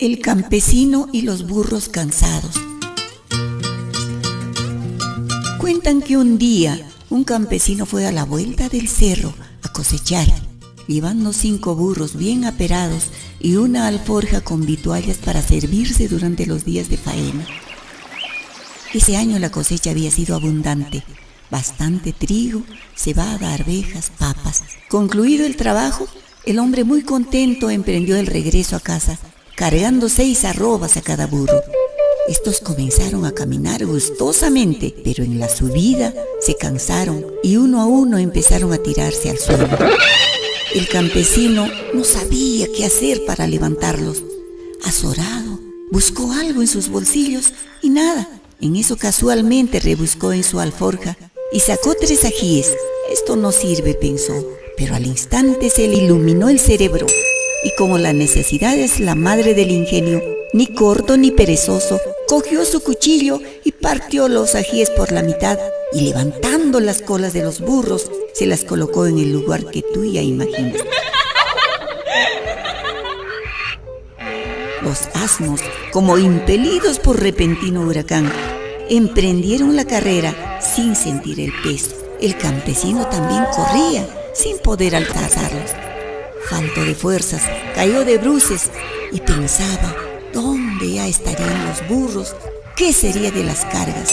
El campesino y los burros cansados. Cuentan que un día un campesino fue a la vuelta del cerro a cosechar, llevando cinco burros bien aperados y una alforja con vituallas para servirse durante los días de faena. Ese año la cosecha había sido abundante, bastante trigo, cebada, arvejas, papas. Concluido el trabajo, el hombre muy contento emprendió el regreso a casa, cargando seis arrobas a cada burro. Estos comenzaron a caminar gustosamente, pero en la subida se cansaron y uno a uno empezaron a tirarse al suelo. El campesino no sabía qué hacer para levantarlos. Azorado, buscó algo en sus bolsillos y nada. En eso casualmente rebuscó en su alforja y sacó tres ajíes. Esto no sirve, pensó, pero al instante se le iluminó el cerebro. Y como la necesidad es la madre del ingenio, ni corto ni perezoso, cogió su cuchillo y partió los ajíes por la mitad y levantando las colas de los burros, se las colocó en el lugar que tú ya imaginas. Los asnos, como impelidos por repentino huracán, emprendieron la carrera sin sentir el peso. El campesino también corría sin poder alcanzarlos. Falto de fuerzas, cayó de bruces y pensaba dónde ya estarían los burros, qué sería de las cargas.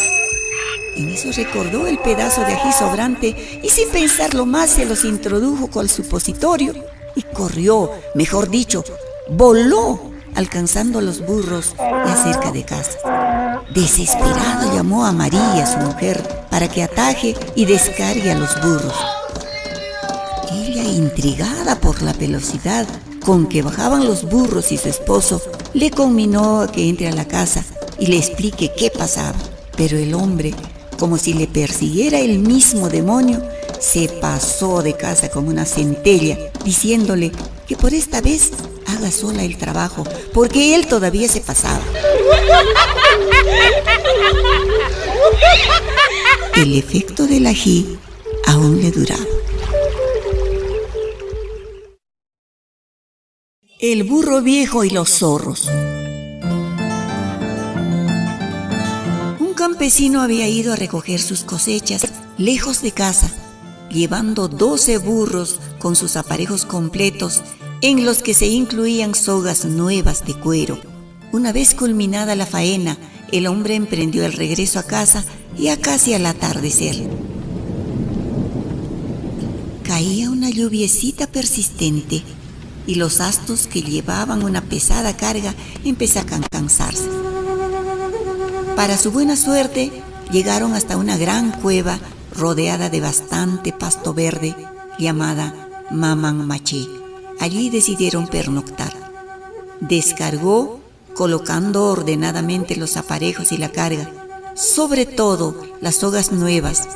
En eso recordó el pedazo de ají sobrante y sin pensarlo más se los introdujo con el supositorio y corrió, mejor dicho, voló, alcanzando a los burros ya cerca de casa. Desesperado llamó a María, su mujer, para que ataje y descargue a los burros. Intrigada por la velocidad con que bajaban los burros y su esposo, le conminó a que entre a la casa y le explique qué pasaba. Pero el hombre como si le persiguiera el mismo demonio, se pasó de casa como una centella, diciéndole que por esta vez haga sola el trabajo, porque él todavía se pasaba. El efecto del ají aún le duraba. El burro viejo y los zorros. campesino había ido a recoger sus cosechas lejos de casa, llevando doce burros con sus aparejos completos en los que se incluían sogas nuevas de cuero. Una vez culminada la faena, el hombre emprendió el regreso a casa ya casi al atardecer. Caía una lluviecita persistente y los astos que llevaban una pesada carga empezaron a cansarse. Para su buena suerte, llegaron hasta una gran cueva rodeada de bastante pasto verde llamada Maman Maché. Allí decidieron pernoctar. Descargó colocando ordenadamente los aparejos y la carga, sobre todo las sogas nuevas,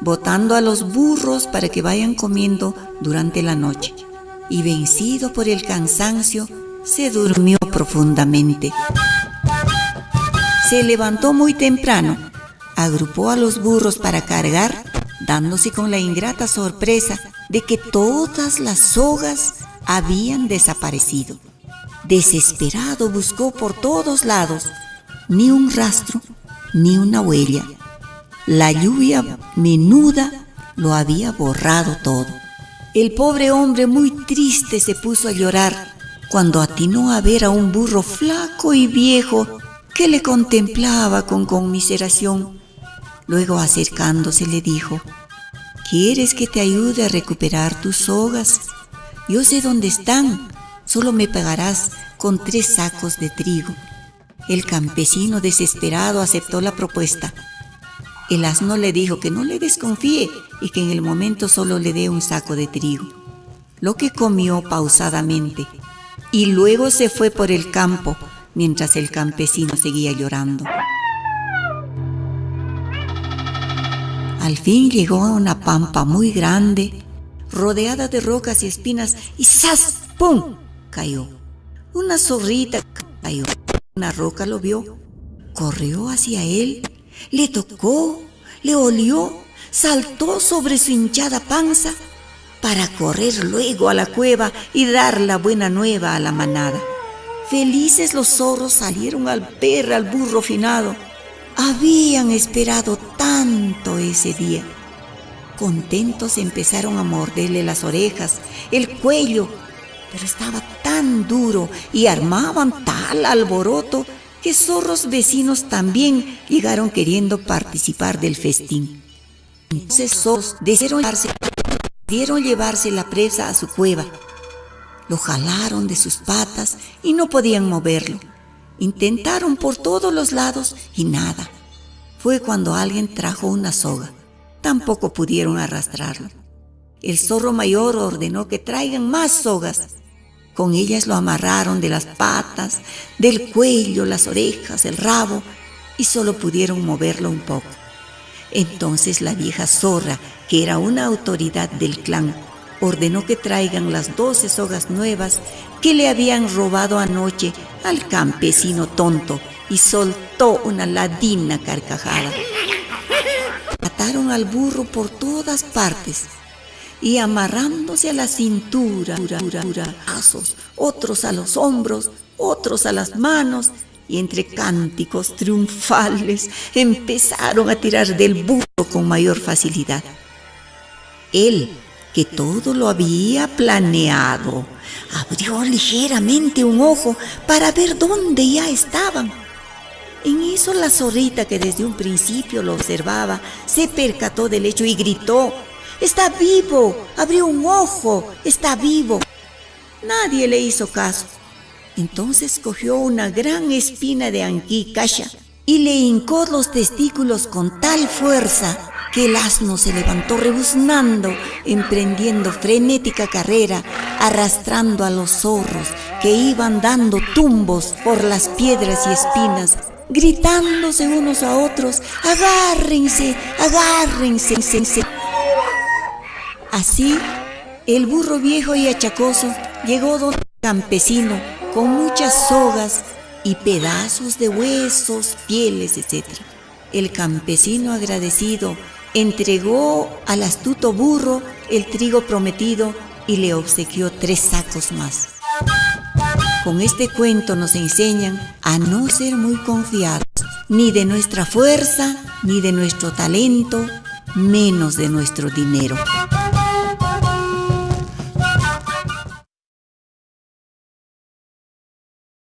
botando a los burros para que vayan comiendo durante la noche. Y vencido por el cansancio, se durmió profundamente. Se levantó muy temprano, agrupó a los burros para cargar, dándose con la ingrata sorpresa de que todas las sogas habían desaparecido. Desesperado buscó por todos lados, ni un rastro, ni una huella. La lluvia menuda lo había borrado todo. El pobre hombre muy triste se puso a llorar cuando atinó a ver a un burro flaco y viejo que le contemplaba con conmiseración. Luego acercándose le dijo, ¿quieres que te ayude a recuperar tus sogas? Yo sé dónde están, solo me pagarás con tres sacos de trigo. El campesino desesperado aceptó la propuesta. El asno le dijo que no le desconfíe y que en el momento solo le dé un saco de trigo, lo que comió pausadamente, y luego se fue por el campo mientras el campesino seguía llorando. Al fin llegó a una pampa muy grande, rodeada de rocas y espinas, y ¡zas! ¡pum! cayó. Una zorrita cayó. Una roca lo vio, corrió hacia él, le tocó, le olió, saltó sobre su hinchada panza para correr luego a la cueva y dar la buena nueva a la manada. Felices los zorros salieron al ver al burro finado. Habían esperado tanto ese día. Contentos empezaron a morderle las orejas, el cuello, pero estaba tan duro y armaban tal alboroto que zorros vecinos también llegaron queriendo participar del festín. Entonces zorros decidieron llevarse, llevarse la presa a su cueva lo jalaron de sus patas y no podían moverlo. Intentaron por todos los lados y nada. Fue cuando alguien trajo una soga. Tampoco pudieron arrastrarlo. El zorro mayor ordenó que traigan más sogas. Con ellas lo amarraron de las patas, del cuello, las orejas, el rabo, y solo pudieron moverlo un poco. Entonces la vieja zorra, que era una autoridad del clan, ordenó que traigan las doce sogas nuevas que le habían robado anoche al campesino tonto y soltó una ladina carcajada. Ataron al burro por todas partes y amarrándose a la cintura, otros a los hombros, otros a las manos, y entre cánticos triunfales empezaron a tirar del burro con mayor facilidad. Él que todo lo había planeado. Abrió ligeramente un ojo para ver dónde ya estaban. En eso la zorrita que desde un principio lo observaba se percató del hecho y gritó, ¡Está vivo! ¡Abrió un ojo! ¡Está vivo! Nadie le hizo caso. Entonces cogió una gran espina de anquí y le hincó los testículos con tal fuerza que el asno se levantó rebuznando, emprendiendo frenética carrera, arrastrando a los zorros que iban dando tumbos por las piedras y espinas, gritándose unos a otros, agárrense, agárrense. Así, el burro viejo y achacoso llegó donde el campesino con muchas sogas y pedazos de huesos, pieles, etc. El campesino agradecido entregó al astuto burro el trigo prometido y le obsequió tres sacos más. Con este cuento nos enseñan a no ser muy confiados, ni de nuestra fuerza, ni de nuestro talento, menos de nuestro dinero.